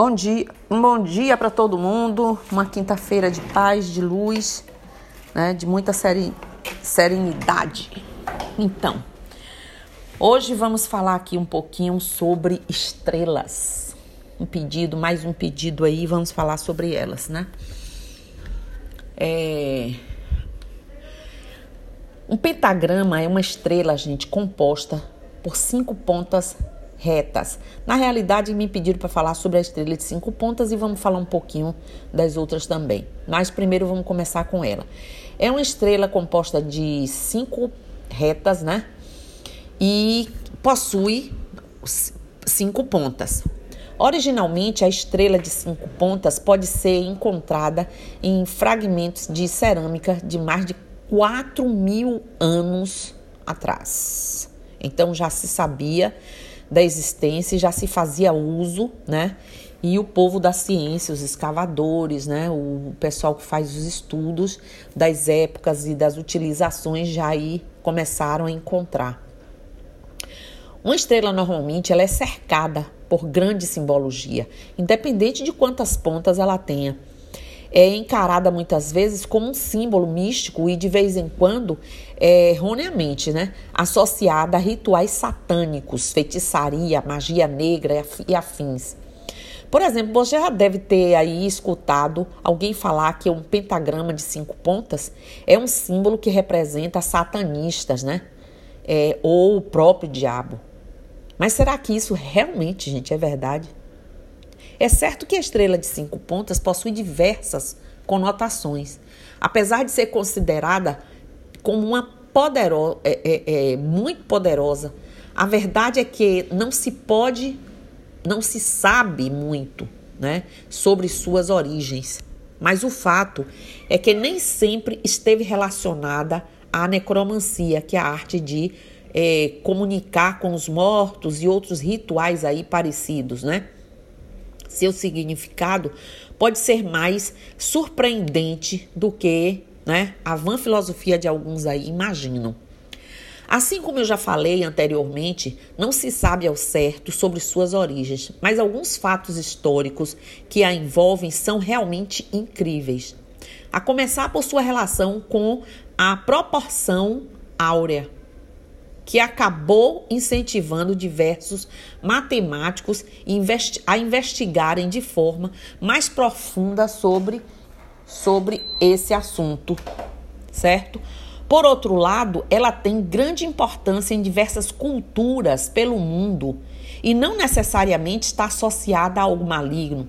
Bom dia, um bom dia para todo mundo. Uma quinta-feira de paz, de luz, né, de muita serenidade. Então, hoje vamos falar aqui um pouquinho sobre estrelas. Um pedido, mais um pedido aí, vamos falar sobre elas, né? É... Um pentagrama é uma estrela, gente, composta por cinco pontas retas. Na realidade, me pediram para falar sobre a estrela de cinco pontas e vamos falar um pouquinho das outras também. Mas primeiro vamos começar com ela. É uma estrela composta de cinco retas, né? E possui cinco pontas. Originalmente, a estrela de cinco pontas pode ser encontrada em fragmentos de cerâmica de mais de 4 mil anos atrás. Então já se sabia da existência já se fazia uso, né? E o povo da ciência, os escavadores, né? O pessoal que faz os estudos das épocas e das utilizações já aí começaram a encontrar. Uma estrela normalmente ela é cercada por grande simbologia, independente de quantas pontas ela tenha é encarada muitas vezes como um símbolo místico e de vez em quando, é, erroneamente, né, associada a rituais satânicos, feitiçaria, magia negra e afins. Por exemplo, você já deve ter aí escutado alguém falar que um pentagrama de cinco pontas é um símbolo que representa satanistas, né? É, ou o próprio diabo. Mas será que isso realmente, gente, é verdade? É certo que a estrela de cinco pontas possui diversas conotações, apesar de ser considerada como uma poderosa, é, é, é, muito poderosa. A verdade é que não se pode, não se sabe muito, né, sobre suas origens. Mas o fato é que nem sempre esteve relacionada à necromancia, que é a arte de é, comunicar com os mortos e outros rituais aí parecidos, né? seu significado pode ser mais surpreendente do que né, a vã filosofia de alguns aí imaginam. Assim como eu já falei anteriormente, não se sabe ao certo sobre suas origens, mas alguns fatos históricos que a envolvem são realmente incríveis. A começar por sua relação com a proporção áurea que acabou incentivando diversos matemáticos a investigarem de forma mais profunda sobre, sobre esse assunto, certo? Por outro lado, ela tem grande importância em diversas culturas pelo mundo e não necessariamente está associada a algo maligno.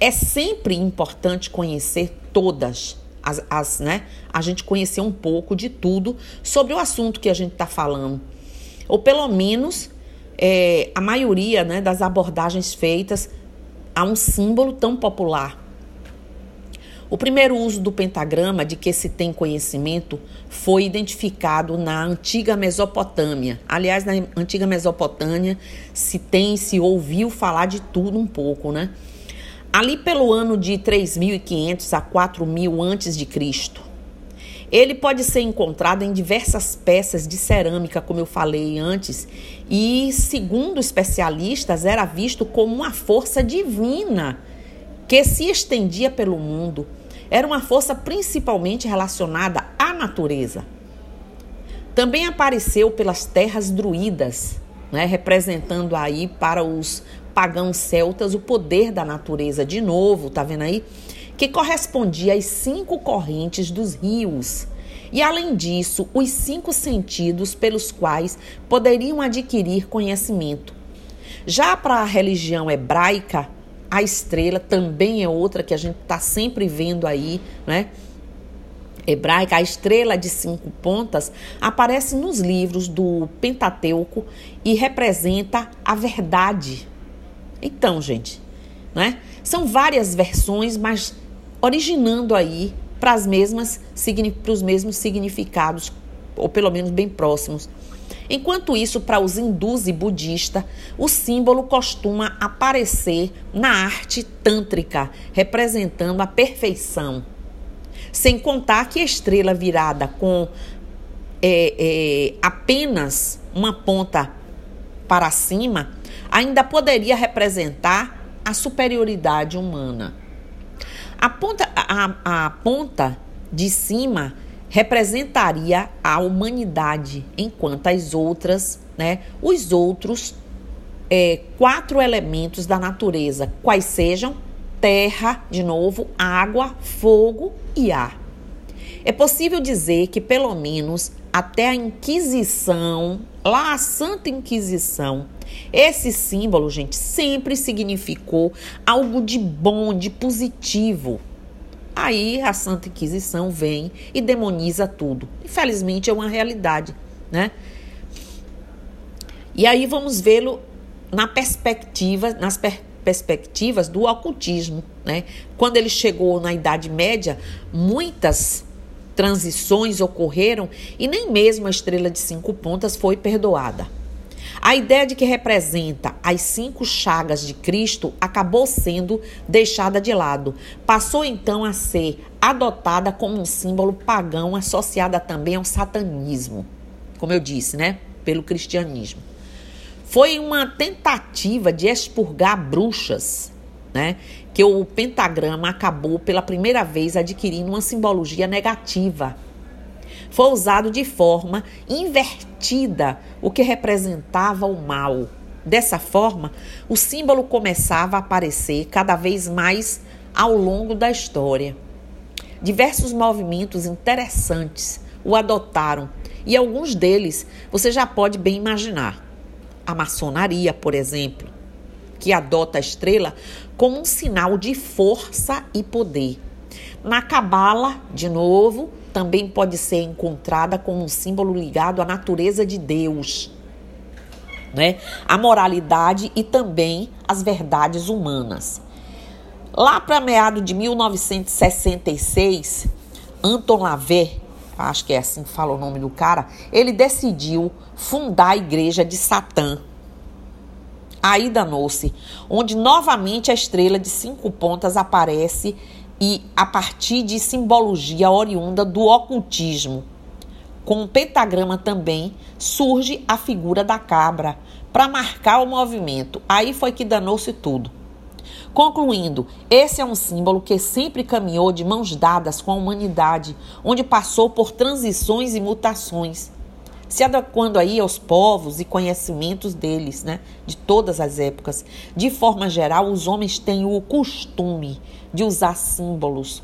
É sempre importante conhecer todas as, as, né, a gente conhecer um pouco de tudo sobre o assunto que a gente está falando. Ou pelo menos é, a maioria né, das abordagens feitas a um símbolo tão popular. O primeiro uso do pentagrama de que se tem conhecimento foi identificado na antiga Mesopotâmia. Aliás, na antiga Mesopotâmia se tem, se ouviu falar de tudo um pouco, né? ali pelo ano de 3500 a 4000 antes de Cristo. Ele pode ser encontrado em diversas peças de cerâmica, como eu falei antes, e, segundo especialistas, era visto como uma força divina que se estendia pelo mundo. Era uma força principalmente relacionada à natureza. Também apareceu pelas terras druidas, né, representando aí para os pagãos celtas o poder da natureza de novo, tá vendo aí? Que correspondia às cinco correntes dos rios. E além disso, os cinco sentidos pelos quais poderiam adquirir conhecimento. Já para a religião hebraica, a estrela também é outra que a gente está sempre vendo aí, né? hebraica, a estrela de cinco pontas, aparece nos livros do Pentateuco e representa a verdade, então, gente, né? São várias versões, mas originando aí para as mesmas para os mesmos significados, ou pelo menos bem próximos. Enquanto isso, para os hindus e budistas, o símbolo costuma aparecer na arte tântrica, representando a perfeição. Sem contar que a estrela virada com é, é, apenas uma ponta para cima ainda poderia representar a superioridade humana. A ponta, a, a ponta de cima representaria a humanidade, enquanto as outras, né, os outros é, quatro elementos da natureza, quais sejam terra, de novo, água, fogo e ar. É possível dizer que, pelo menos até a Inquisição, lá a Santa Inquisição, esse símbolo, gente, sempre significou algo de bom, de positivo. Aí a Santa Inquisição vem e demoniza tudo. Infelizmente é uma realidade, né? E aí vamos vê-lo na perspectiva, nas per perspectivas do ocultismo, né? Quando ele chegou na Idade Média, muitas transições ocorreram e nem mesmo a estrela de cinco pontas foi perdoada. A ideia de que representa as cinco chagas de Cristo acabou sendo deixada de lado. Passou então a ser adotada como um símbolo pagão associada também ao satanismo, como eu disse, né? Pelo cristianismo. Foi uma tentativa de expurgar bruxas, né? Que o pentagrama acabou pela primeira vez adquirindo uma simbologia negativa. Foi usado de forma invertida, o que representava o mal. Dessa forma, o símbolo começava a aparecer cada vez mais ao longo da história. Diversos movimentos interessantes o adotaram e alguns deles você já pode bem imaginar a maçonaria, por exemplo, que adota a estrela como um sinal de força e poder. Na Cabala, de novo, também pode ser encontrada como um símbolo ligado à natureza de Deus, né? A moralidade e também as verdades humanas. Lá para meado de 1966, Anton Lavey acho que é assim que fala o nome do cara, ele decidiu fundar a igreja de Satã. Aí danou-se, onde novamente a estrela de cinco pontas aparece e a partir de simbologia oriunda do ocultismo. Com o pentagrama também surge a figura da cabra para marcar o movimento. Aí foi que danou-se tudo. Concluindo, esse é um símbolo que sempre caminhou de mãos dadas com a humanidade, onde passou por transições e mutações, se adequando aí aos povos e conhecimentos deles, né, de todas as épocas. De forma geral, os homens têm o costume de usar símbolos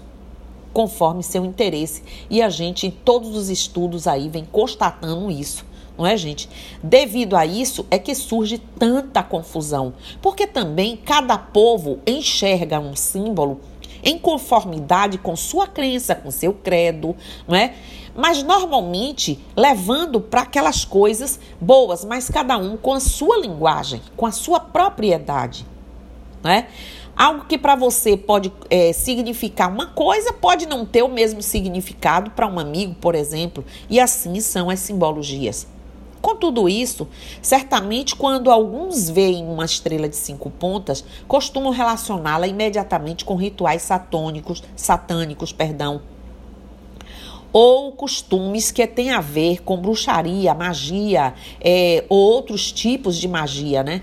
conforme seu interesse, e a gente em todos os estudos aí vem constatando isso não é, gente? Devido a isso é que surge tanta confusão, porque também cada povo enxerga um símbolo em conformidade com sua crença, com seu credo, não é? Mas normalmente levando para aquelas coisas boas, mas cada um com a sua linguagem, com a sua propriedade, não é? Algo que para você pode é, significar uma coisa, pode não ter o mesmo significado para um amigo, por exemplo, e assim são as simbologias. Com tudo isso, certamente quando alguns veem uma estrela de cinco pontas, costumam relacioná-la imediatamente com rituais satânicos, satânicos, perdão, ou costumes que têm a ver com bruxaria, magia, é, ou outros tipos de magia, né?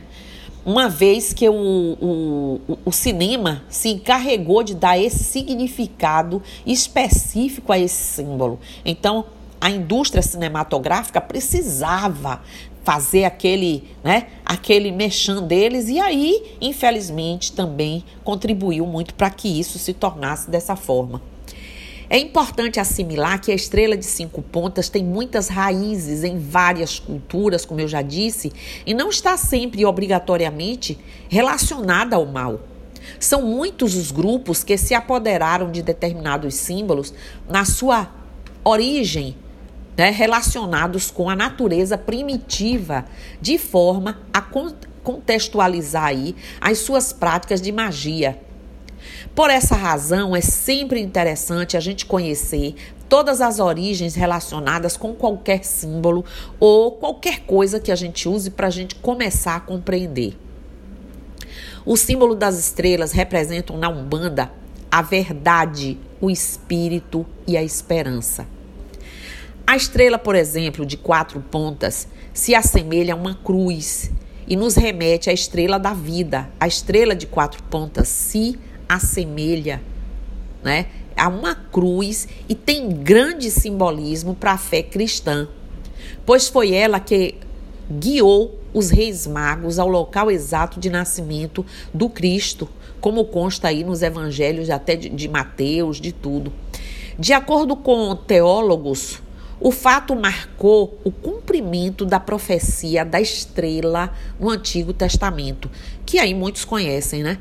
Uma vez que o, o, o cinema se encarregou de dar esse significado específico a esse símbolo. Então, a indústria cinematográfica precisava fazer aquele, né, aquele mexão deles e aí, infelizmente, também contribuiu muito para que isso se tornasse dessa forma. É importante assimilar que a estrela de cinco pontas tem muitas raízes em várias culturas, como eu já disse, e não está sempre obrigatoriamente relacionada ao mal. São muitos os grupos que se apoderaram de determinados símbolos na sua origem né, relacionados com a natureza primitiva, de forma a contextualizar aí as suas práticas de magia. Por essa razão, é sempre interessante a gente conhecer todas as origens relacionadas com qualquer símbolo ou qualquer coisa que a gente use para a gente começar a compreender. O símbolo das estrelas representam na Umbanda a verdade, o espírito e a esperança. A estrela, por exemplo, de quatro pontas, se assemelha a uma cruz e nos remete à estrela da vida. A estrela de quatro pontas se assemelha né, a uma cruz e tem grande simbolismo para a fé cristã, pois foi ela que guiou os reis magos ao local exato de nascimento do Cristo, como consta aí nos evangelhos até de, de Mateus, de tudo. De acordo com teólogos, o fato marcou o cumprimento da profecia da estrela no Antigo Testamento, que aí muitos conhecem, né?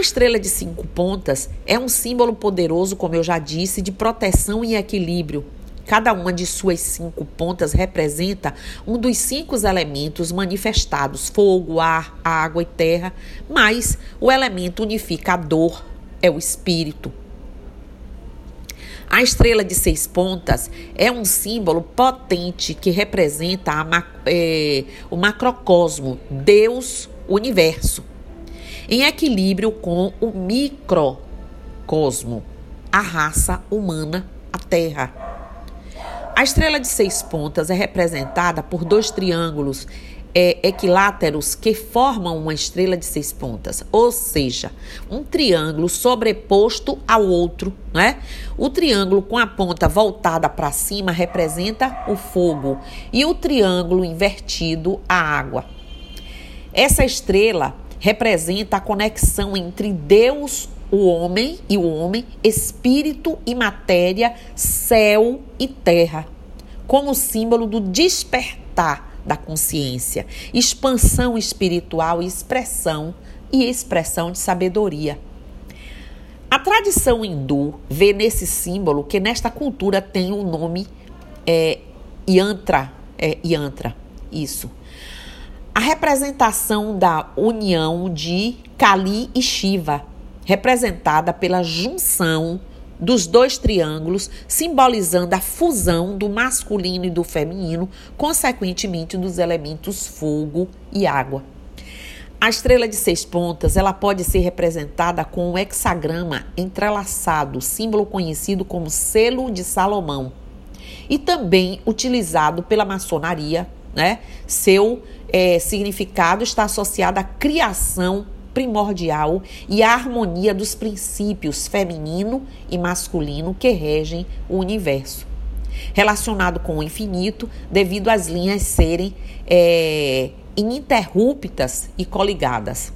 A estrela de cinco pontas é um símbolo poderoso, como eu já disse, de proteção e equilíbrio. Cada uma de suas cinco pontas representa um dos cinco elementos manifestados: fogo, ar, água e terra, mas o elemento unificador é o espírito. A estrela de seis pontas é um símbolo potente que representa a, é, o macrocosmo, Deus, universo, em equilíbrio com o microcosmo, a raça humana, a Terra. A estrela de seis pontas é representada por dois triângulos é, equiláteros que formam uma estrela de seis pontas, ou seja, um triângulo sobreposto ao outro, né? O triângulo com a ponta voltada para cima representa o fogo e o triângulo invertido a água. Essa estrela representa a conexão entre Deus, o homem e o homem, espírito e matéria, céu e terra, como símbolo do despertar da consciência, expansão espiritual e expressão e expressão de sabedoria. A tradição hindu vê nesse símbolo que nesta cultura tem o nome é, yantra, é, yantra, isso. A representação da união de Kali e Shiva, representada pela junção dos dois triângulos, simbolizando a fusão do masculino e do feminino, consequentemente dos elementos fogo e água. A estrela de seis pontas, ela pode ser representada com um hexagrama entrelaçado, símbolo conhecido como selo de Salomão, e também utilizado pela maçonaria, né? Seu é, significado está associado à criação primordial e a harmonia dos princípios feminino e masculino que regem o universo. Relacionado com o infinito, devido às linhas serem é, ininterruptas e coligadas.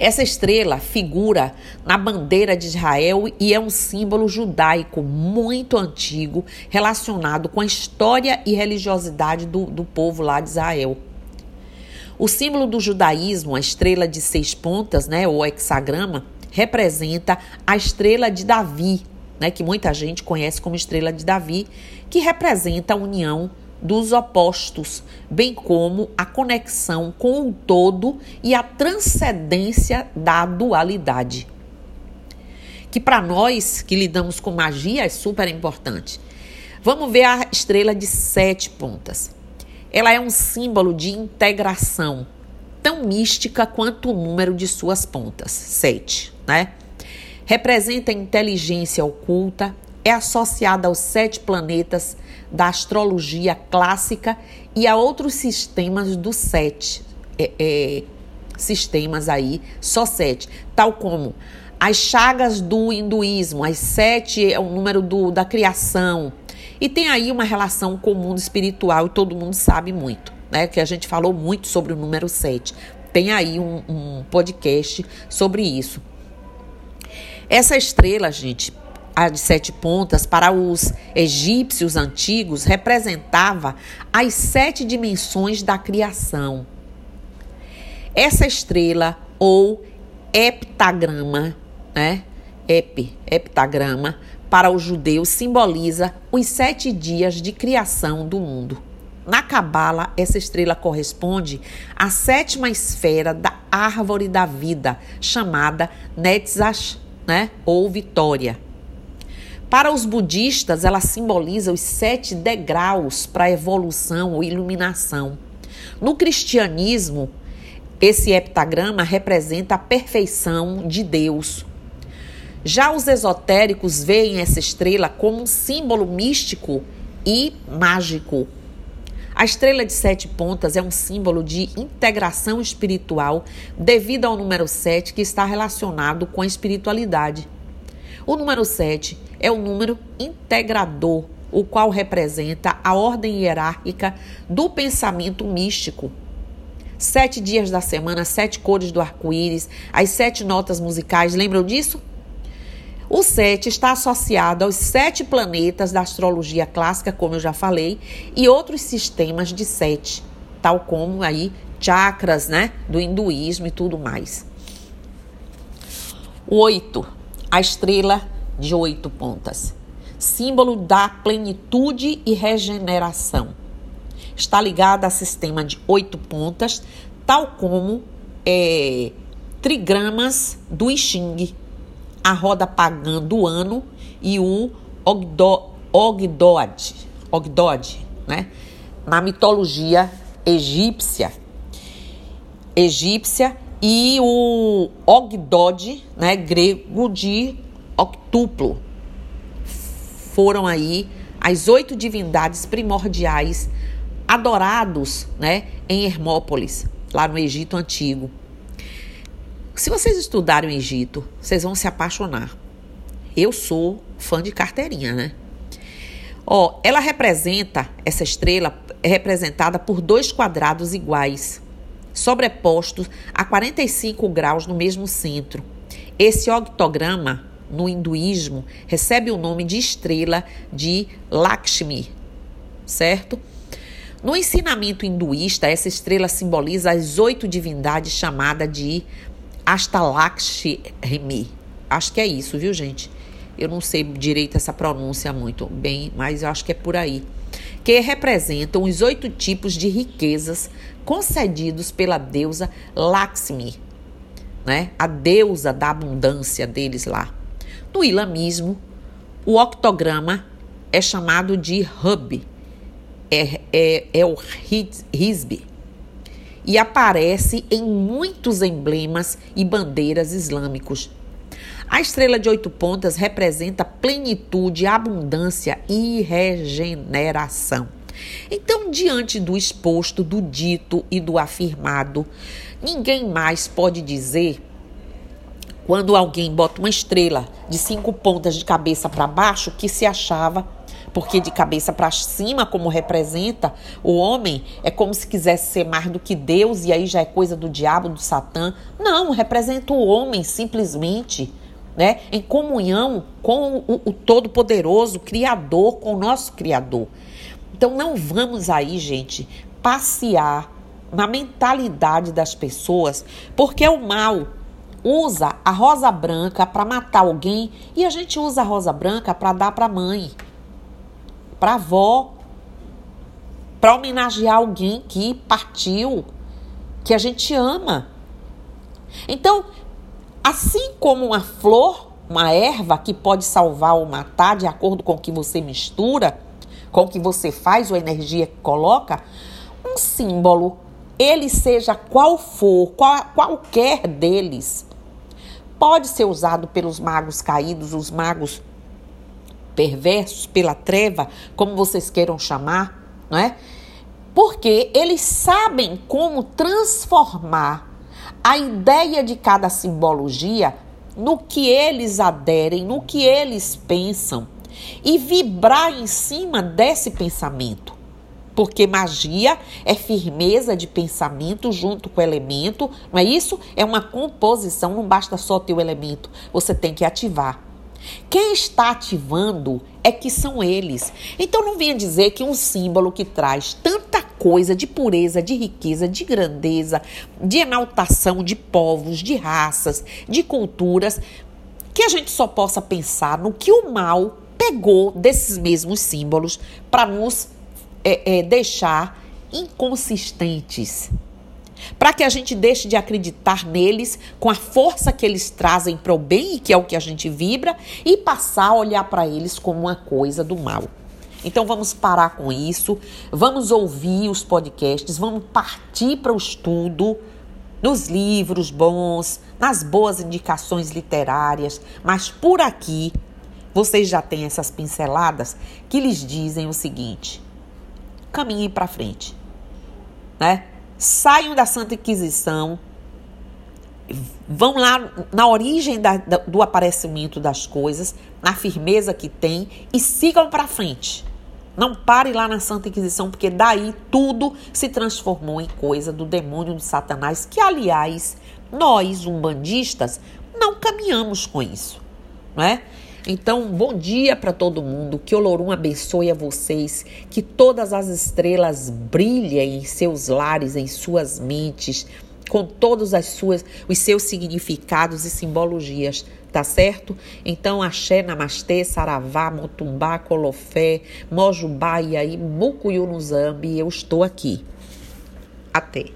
Essa estrela figura na bandeira de Israel e é um símbolo judaico muito antigo relacionado com a história e religiosidade do, do povo lá de Israel. O símbolo do judaísmo, a estrela de seis pontas, né, ou hexagrama, representa a estrela de Davi, né, que muita gente conhece como estrela de Davi, que representa a união dos opostos, bem como a conexão com o todo e a transcendência da dualidade. Que para nós que lidamos com magia é super importante. Vamos ver a estrela de sete pontas. Ela é um símbolo de integração, tão mística quanto o número de suas pontas, sete, né? Representa a inteligência oculta, é associada aos sete planetas da astrologia clássica e a outros sistemas do sete, é, é, sistemas aí, só sete, tal como as chagas do hinduísmo, as sete é o número do, da criação, e tem aí uma relação com o mundo espiritual e todo mundo sabe muito, né? Que a gente falou muito sobre o número 7. Tem aí um, um podcast sobre isso. Essa estrela, gente, a de sete pontas, para os egípcios antigos, representava as sete dimensões da criação. Essa estrela, ou heptagrama, né? Ep, heptagrama, para o judeu simboliza os sete dias de criação do mundo. Na Cabala, essa estrela corresponde à sétima esfera da árvore da vida, chamada Netzach, né? ou Vitória. Para os budistas, ela simboliza os sete degraus para a evolução ou iluminação. No cristianismo, esse heptagrama representa a perfeição de Deus, já os esotéricos veem essa estrela como um símbolo místico e mágico. A estrela de sete pontas é um símbolo de integração espiritual devido ao número sete que está relacionado com a espiritualidade. O número sete é o número integrador, o qual representa a ordem hierárquica do pensamento místico. Sete dias da semana, sete cores do arco-íris, as sete notas musicais, lembram disso? O 7 está associado aos sete planetas da astrologia clássica, como eu já falei, e outros sistemas de sete, tal como aí chakras, né, do hinduísmo e tudo mais. O 8, a estrela de oito pontas, símbolo da plenitude e regeneração. Está ligada ao sistema de oito pontas, tal como é, trigramas do I Ching, a roda pagã do ano e o Ogdo, Ogdod, né? Na mitologia egípcia, egípcia e o Ogdod, né, grego de octuplo. Foram aí as oito divindades primordiais adorados, né, em Hermópolis, lá no Egito antigo. Se vocês estudarem o Egito, vocês vão se apaixonar. Eu sou fã de carteirinha, né? Ó, ela representa, essa estrela é representada por dois quadrados iguais, sobrepostos a 45 graus no mesmo centro. Esse octograma, no hinduísmo, recebe o nome de estrela de Lakshmi, certo? No ensinamento hinduísta, essa estrela simboliza as oito divindades chamadas de Astalakshmi. Acho que é isso, viu, gente? Eu não sei direito essa pronúncia muito bem, mas eu acho que é por aí. Que representam os oito tipos de riquezas concedidos pela deusa Lakshmi, né? A deusa da abundância deles lá. No ilamismo, o octograma é chamado de Hub, é, é, é o Hizbi, e aparece em muitos emblemas e bandeiras islâmicos. A estrela de oito pontas representa plenitude, abundância e regeneração. Então, diante do exposto, do dito e do afirmado, ninguém mais pode dizer quando alguém bota uma estrela de cinco pontas de cabeça para baixo que se achava porque de cabeça para cima, como representa o homem, é como se quisesse ser mais do que Deus e aí já é coisa do diabo, do Satã. Não, representa o homem simplesmente. Né, em comunhão com o, o Todo-Poderoso, Criador, com o nosso Criador. Então não vamos aí, gente, passear na mentalidade das pessoas, porque o mal usa a rosa branca para matar alguém e a gente usa a rosa branca para dar para mãe para avó, para homenagear alguém que partiu, que a gente ama. Então, assim como uma flor, uma erva que pode salvar ou matar de acordo com o que você mistura, com o que você faz ou a energia que coloca, um símbolo, ele seja qual for, qual, qualquer deles, pode ser usado pelos magos caídos, os magos perversos, pela treva, como vocês queiram chamar, não é? Porque eles sabem como transformar a ideia de cada simbologia no que eles aderem, no que eles pensam e vibrar em cima desse pensamento. Porque magia é firmeza de pensamento junto com o elemento, não é isso? É uma composição, não basta só ter o elemento, você tem que ativar. Quem está ativando é que são eles. Então não venha dizer que um símbolo que traz tanta coisa de pureza, de riqueza, de grandeza, de enaltação de povos, de raças, de culturas, que a gente só possa pensar no que o mal pegou desses mesmos símbolos para nos é, é, deixar inconsistentes para que a gente deixe de acreditar neles com a força que eles trazem para o bem, que é o que a gente vibra, e passar a olhar para eles como uma coisa do mal. Então vamos parar com isso, vamos ouvir os podcasts, vamos partir para o estudo nos livros bons, nas boas indicações literárias, mas por aqui vocês já têm essas pinceladas que lhes dizem o seguinte: caminhem para frente, né? Saiam da Santa Inquisição, vão lá na origem da, do aparecimento das coisas, na firmeza que tem e sigam para frente. Não pare lá na Santa Inquisição, porque daí tudo se transformou em coisa do demônio de Satanás, que aliás, nós, umbandistas, não caminhamos com isso, não é? Então, bom dia para todo mundo. Que Olorum abençoe a vocês. Que todas as estrelas brilhem em seus lares, em suas mentes com todos as suas, os seus significados e simbologias, tá certo? Então, axé, namastê, saravá, motumbá, colofé, mojubá e aí, mucuyu no zambi, eu estou aqui. Até.